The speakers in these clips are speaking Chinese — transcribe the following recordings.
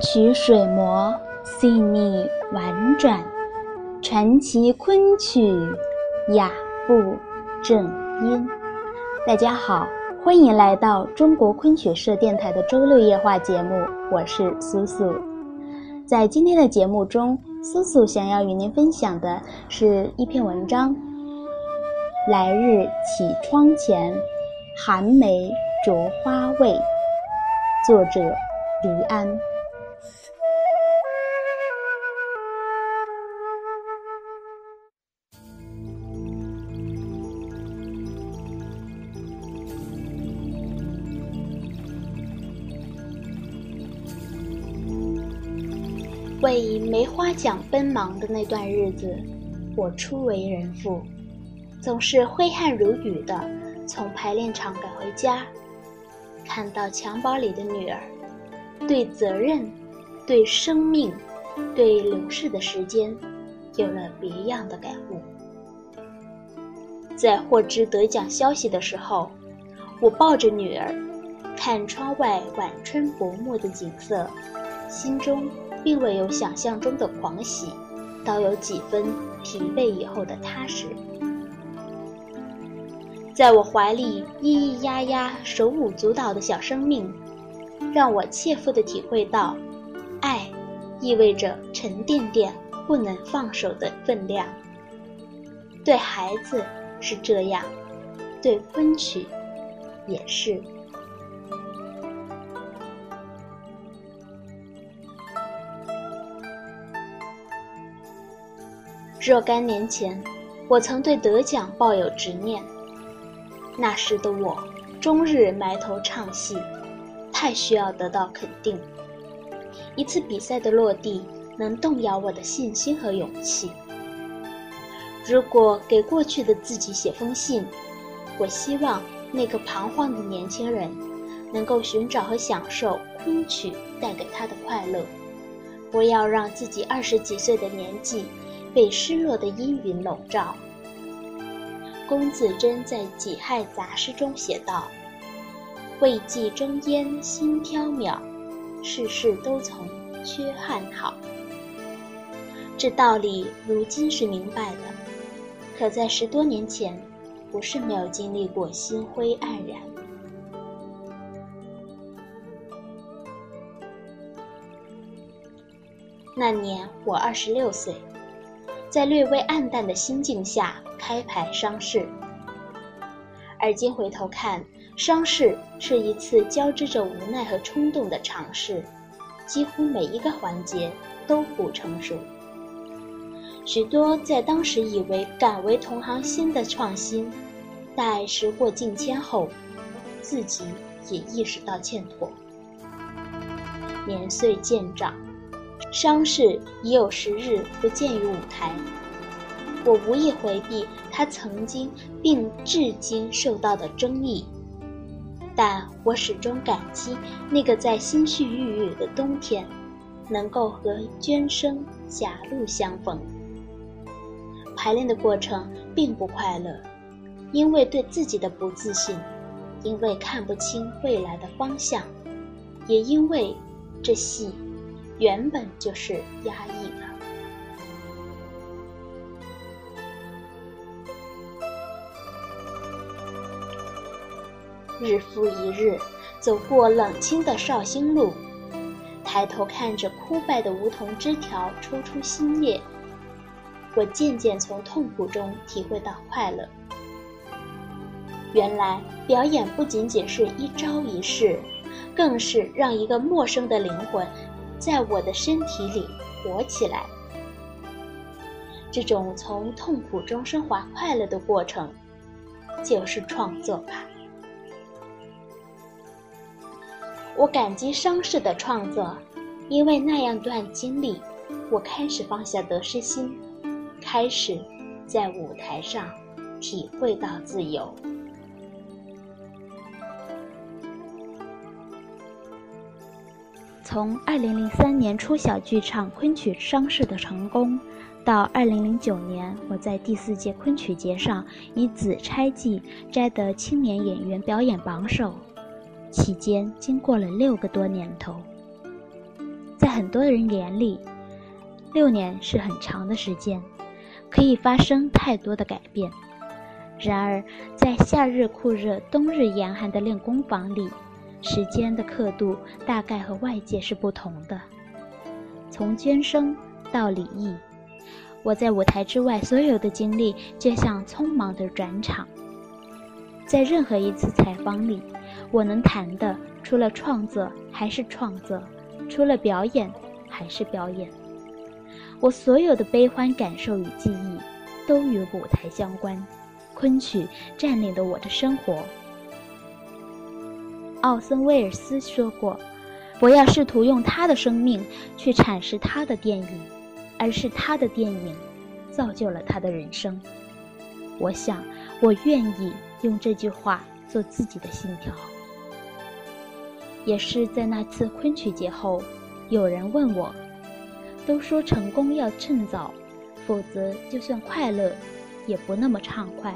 曲水磨，细腻婉转，传奇昆曲，雅步正音。大家好，欢迎来到中国昆曲社电台的周六夜话节目，我是苏苏。在今天的节目中，苏苏想要与您分享的是一篇文章：《来日绮窗前，寒梅着花未》，作者黎安。为梅花奖奔忙的那段日子，我初为人父，总是挥汗如雨的从排练场赶回家，看到襁褓里的女儿，对责任、对生命、对流逝的时间，有了别样的感悟。在获知得奖消息的时候，我抱着女儿，看窗外晚春薄暮的景色，心中。并未有想象中的狂喜，倒有几分疲惫以后的踏实。在我怀里咿咿呀呀、手舞足蹈的小生命，让我切肤地体会到，爱意味着沉甸甸、不能放手的分量。对孩子是这样，对昆曲也是。若干年前，我曾对得奖抱有执念。那时的我，终日埋头唱戏，太需要得到肯定。一次比赛的落地，能动摇我的信心和勇气。如果给过去的自己写封信，我希望那个彷徨的年轻人，能够寻找和享受昆曲带给他的快乐，不要让自己二十几岁的年纪。被失落的阴云笼罩。龚自珍在《己亥杂诗》中写道：“未记征烟心飘渺，事事都从缺憾好。”这道理如今是明白的，可在十多年前，不是没有经历过心灰黯然。那年我二十六岁。在略微暗淡的心境下开牌商事，而今回头看，商事是一次交织着无奈和冲动的尝试，几乎每一个环节都不成熟。许多在当时以为敢为同行先的创新，待时过境迁后，自己也意识到欠妥。年岁渐长。伤势已有十日不见于舞台，我无意回避他曾经并至今受到的争议，但我始终感激那个在心绪郁郁的冬天，能够和涓生狭路相逢。排练的过程并不快乐，因为对自己的不自信，因为看不清未来的方向，也因为这戏。原本就是压抑的。日复一日，走过冷清的绍兴路，抬头看着枯败的梧桐枝条抽出新叶，我渐渐从痛苦中体会到快乐。原来，表演不仅仅是一招一式，更是让一个陌生的灵魂。在我的身体里活起来，这种从痛苦中升华快乐的过程，就是创作吧。我感激伤势的创作，因为那样段经历，我开始放下得失心，开始在舞台上体会到自由。从2003年初小剧场昆曲商事的成功，到2009年我在第四届昆曲节上以《紫钗记》摘得青年演员表演榜首，期间经过了六个多年头。在很多人眼里，六年是很长的时间，可以发生太多的改变。然而，在夏日酷热、冬日严寒的练功房里，时间的刻度大概和外界是不同的。从捐生到离异，我在舞台之外所有的经历就像匆忙的转场。在任何一次采访里，我能谈的除了创作还是创作，除了表演还是表演。我所有的悲欢感受与记忆都与舞台相关。昆曲占领了我的生活。奥森·威尔斯说过：“不要试图用他的生命去阐释他的电影，而是他的电影造就了他的人生。”我想，我愿意用这句话做自己的信条。也是在那次昆曲节后，有人问我：“都说成功要趁早，否则就算快乐。”也不那么畅快，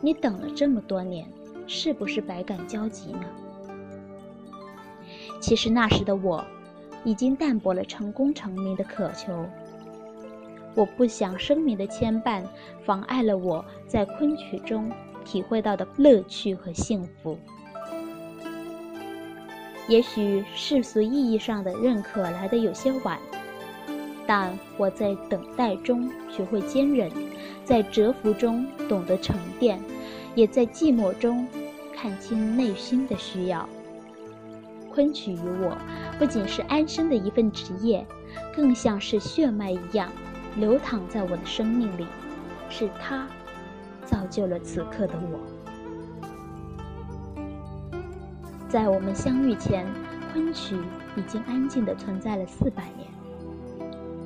你等了这么多年，是不是百感交集呢？其实那时的我，已经淡薄了成功成名的渴求。我不想声名的牵绊，妨碍了我在昆曲中体会到的乐趣和幸福。也许世俗意义上的认可来得有些晚。但我在等待中学会坚忍，在蛰伏中懂得沉淀，也在寂寞中看清内心的需要。昆曲与我不仅是安身的一份职业，更像是血脉一样流淌在我的生命里，是它造就了此刻的我。在我们相遇前，昆曲已经安静地存在了四百年。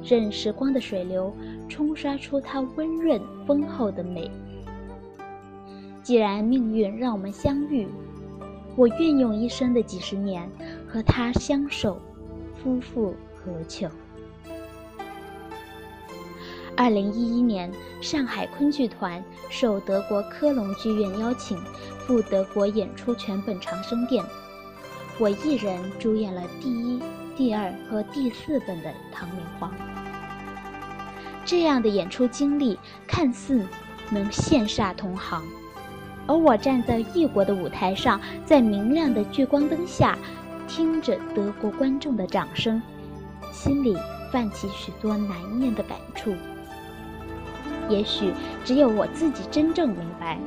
任时光的水流冲刷出它温润丰厚的美。既然命运让我们相遇，我愿用一生的几十年和他相守，夫复何求？二零一一年，上海昆剧团受德国科隆剧院邀请，赴德国演出全本《长生殿》，我一人主演了第一。第二和第四本的唐明皇，这样的演出经历看似能羡煞同行，而我站在异国的舞台上，在明亮的聚光灯下，听着德国观众的掌声，心里泛起许多难念的感触。也许只有我自己真正明白，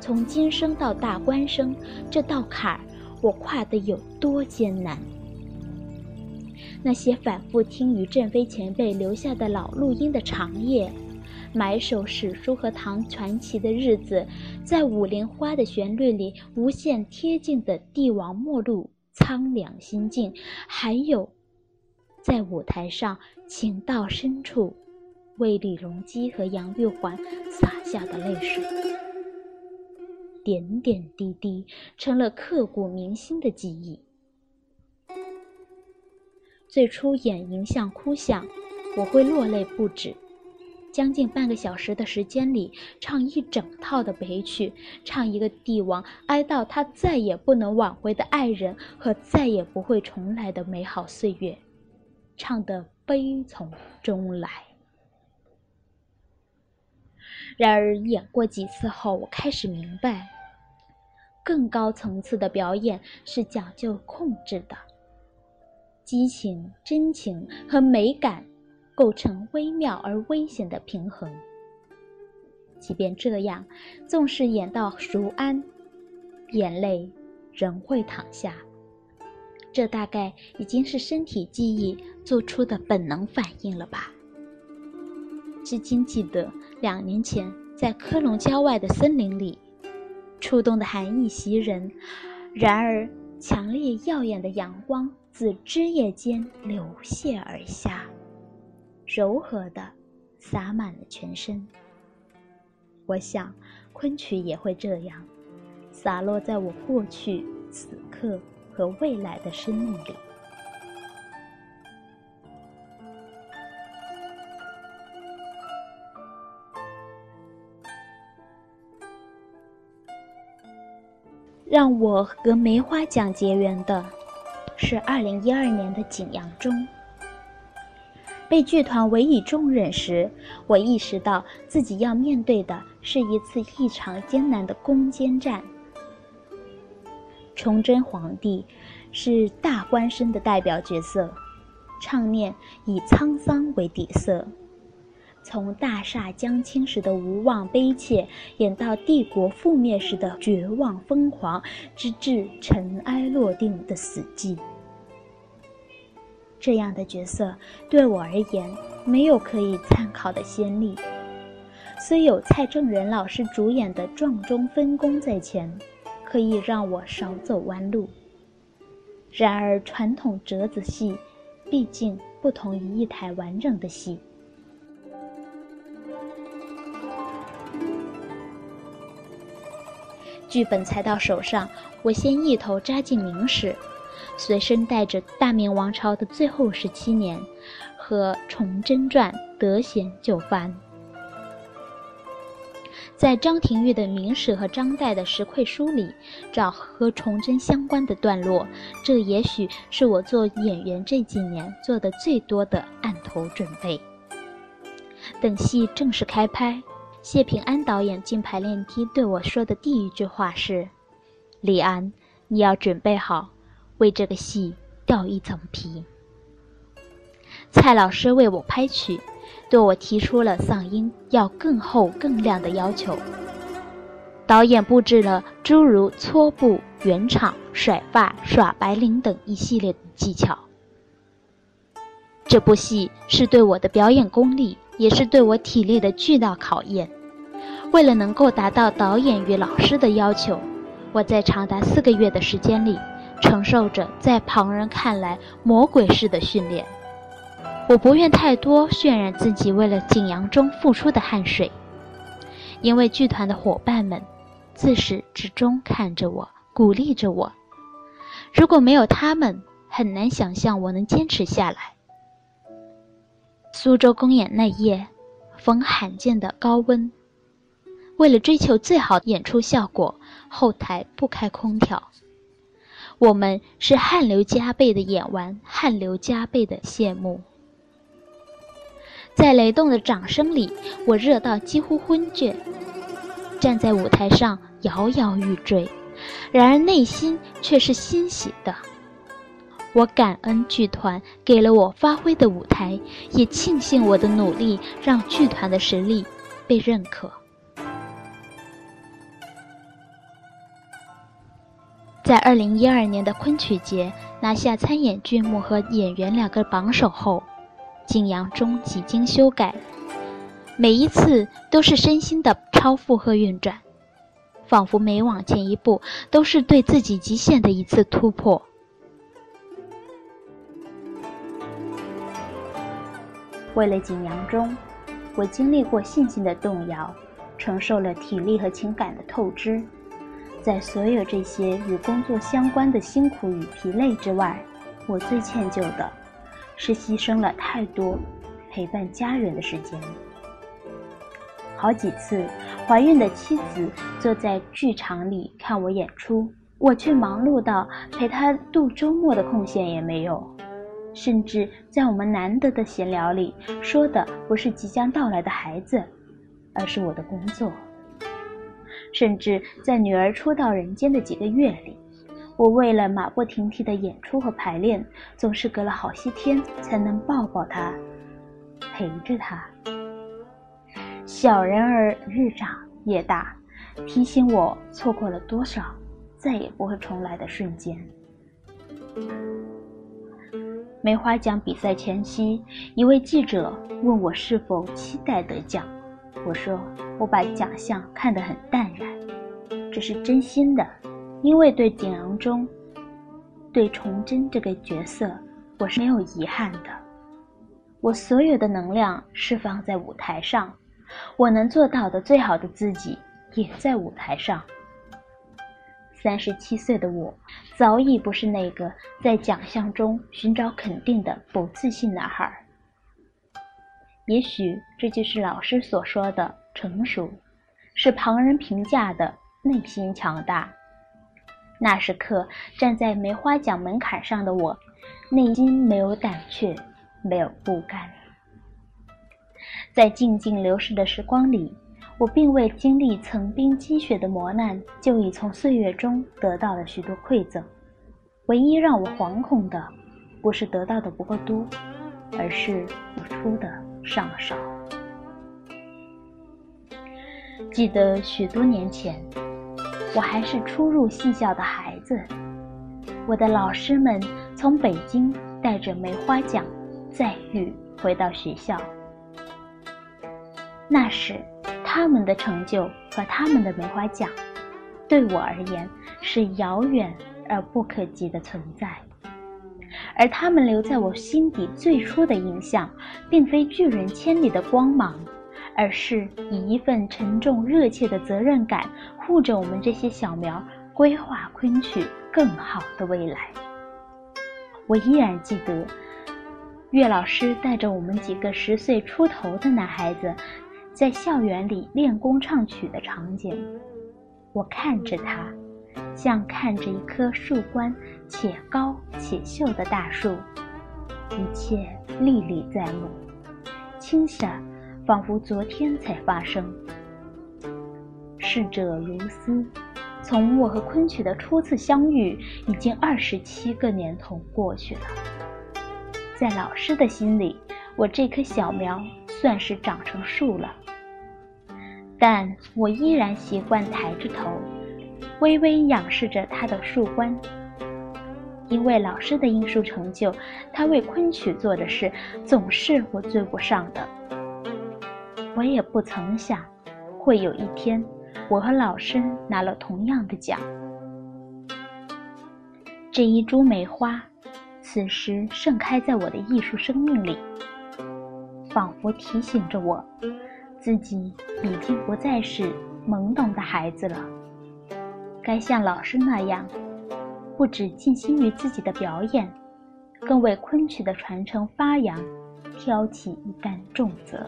从今生到大官生这道坎儿，我跨得有多艰难。那些反复听于振飞前辈留下的老录音的长夜，埋首史书和唐传奇的日子，在五莲花的旋律里无限贴近的帝王末路苍凉心境，还有在舞台上情到深处为李隆基和杨玉环洒下的泪水，点点滴滴成了刻骨铭心的记忆。最初演迎相哭相，我会落泪不止。将近半个小时的时间里，唱一整套的悲曲，唱一个帝王哀悼他再也不能挽回的爱人和再也不会重来的美好岁月，唱得悲从中来。然而演过几次后，我开始明白，更高层次的表演是讲究控制的。激情、真情和美感构成微妙而危险的平衡。即便这样，纵使演到熟安，眼泪仍会淌下。这大概已经是身体记忆做出的本能反应了吧？至今记得两年前在科隆郊外的森林里，初冬的寒意袭人，然而强烈耀眼的阳光。自枝叶间流泻而下，柔和的洒满了全身。我想，昆曲也会这样，洒落在我过去、此刻和未来的生命里，让我和梅花奖结缘的。是二零一二年的景阳钟，被剧团委以重任时，我意识到自己要面对的是一次异常艰难的攻坚战。崇祯皇帝是大官绅的代表角色，唱念以沧桑为底色。从大厦将倾时的无望悲切，演到帝国覆灭时的绝望疯狂，直至尘埃落定的死寂。这样的角色对我而言没有可以参考的先例，虽有蔡正仁老师主演的《撞钟分工》在前，可以让我少走弯路。然而，传统折子戏毕竟不同于一台完整的戏。剧本才到手上，我先一头扎进明史，随身带着大明王朝的最后十七年和《崇祯传》得闲就翻。在张廷玉的《明史》和张岱的《石馈书》里找和崇祯相关的段落，这也许是我做演员这几年做的最多的案头准备。等戏正式开拍。谢平安导演进排练厅对我说的第一句话是：“李安，你要准备好为这个戏掉一层皮。”蔡老师为我拍曲，对我提出了嗓音要更厚更亮的要求。导演布置了诸如搓布、圆场、甩发、耍白领等一系列的技巧。这部戏是对我的表演功力，也是对我体力的巨大考验。为了能够达到导演与老师的要求，我在长达四个月的时间里，承受着在旁人看来魔鬼式的训练。我不愿太多渲染自己为了景阳钟付出的汗水，因为剧团的伙伴们自始至终看着我，鼓励着我。如果没有他们，很难想象我能坚持下来。苏州公演那夜，逢罕见的高温。为了追求最好的演出效果，后台不开空调。我们是汗流浃背的演完，汗流浃背的谢幕。在雷动的掌声里，我热到几乎昏厥，站在舞台上摇摇欲坠，然而内心却是欣喜的。我感恩剧团给了我发挥的舞台，也庆幸我的努力让剧团的实力被认可。在二零一二年的昆曲节拿下参演剧目和演员两个榜首后，景阳钟几经修改，每一次都是身心的超负荷运转，仿佛每往前一步都是对自己极限的一次突破。为了景阳钟，我经历过信心的动摇，承受了体力和情感的透支。在所有这些与工作相关的辛苦与疲累之外，我最歉疚的，是牺牲了太多陪伴家人的时间。好几次，怀孕的妻子坐在剧场里看我演出，我却忙碌到陪她度周末的空闲也没有。甚至在我们难得的闲聊里，说的不是即将到来的孩子，而是我的工作。甚至在女儿初到人间的几个月里，我为了马不停蹄的演出和排练，总是隔了好些天才能抱抱她，陪着她。小人儿日长夜大，提醒我错过了多少再也不会重来的瞬间。梅花奖比赛前夕，一位记者问我是否期待得奖。我说，我把奖项看得很淡然，这是真心的，因为对景阳钟、对崇祯这个角色，我是没有遗憾的。我所有的能量释放在舞台上，我能做到的最好的自己也在舞台上。三十七岁的我，早已不是那个在奖项中寻找肯定的不自信男孩。也许这就是老师所说的成熟，是旁人评价的内心强大。那时刻站在梅花奖门槛上的我，内心没有胆怯，没有不甘。在静静流逝的时光里，我并未经历层冰积雪的磨难，就已从岁月中得到了许多馈赠。唯一让我惶恐的，不是得到的不够多，而是付出的尚少。记得许多年前，我还是初入戏校的孩子，我的老师们从北京带着梅花奖再遇回到学校。那时，他们的成就和他们的梅花奖，对我而言是遥远而不可及的存在。而他们留在我心底最初的印象，并非拒人千里的光芒。而是以一份沉重热切的责任感，护着我们这些小苗，规划昆曲更好的未来。我依然记得，岳老师带着我们几个十岁出头的男孩子，在校园里练功唱曲的场景。我看着他，像看着一棵树冠且高且秀的大树，一切历历在目，清霞。仿佛昨天才发生。逝者如斯，从我和昆曲的初次相遇，已经二十七个年头过去了。在老师的心里，我这棵小苗算是长成树了。但我依然习惯抬着头，微微仰视着它的树冠，因为老师的艺术成就，他为昆曲做的事，总是我追不上的。我也不曾想，会有一天，我和老师拿了同样的奖。这一株梅花，此时盛开在我的艺术生命里，仿佛提醒着我，自己已经不再是懵懂的孩子了，该像老师那样，不止尽心于自己的表演，更为昆曲的传承发扬，挑起一担重责。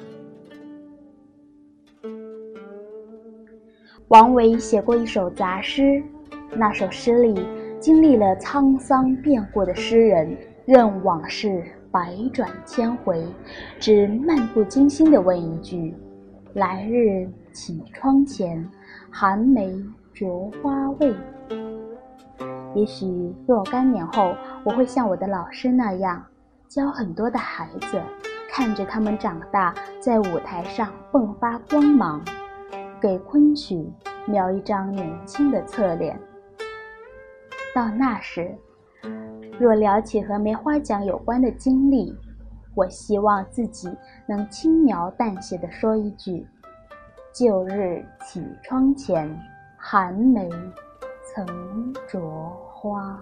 王维写过一首杂诗，那首诗里经历了沧桑变故的诗人，任往事百转千回，只漫不经心地问一句：“来日绮窗前，寒梅着花未？”也许若干年后，我会像我的老师那样，教很多的孩子，看着他们长大，在舞台上迸发光芒。给昆曲描一张年轻的侧脸。到那时，若聊起和梅花奖有关的经历，我希望自己能轻描淡写地说一句：“旧日绮窗前，寒梅曾着花。”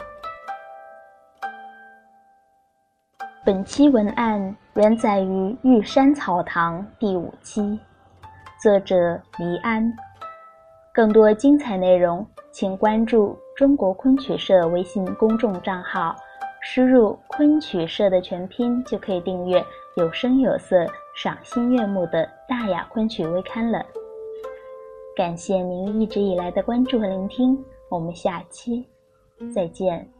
本期文案原载于玉山草堂第五期。作者黎安，更多精彩内容，请关注中国昆曲社微信公众账号，输入“昆曲社”的全拼就可以订阅有声有色、赏心悦目的大雅昆曲微刊了。感谢您一直以来的关注和聆听，我们下期再见。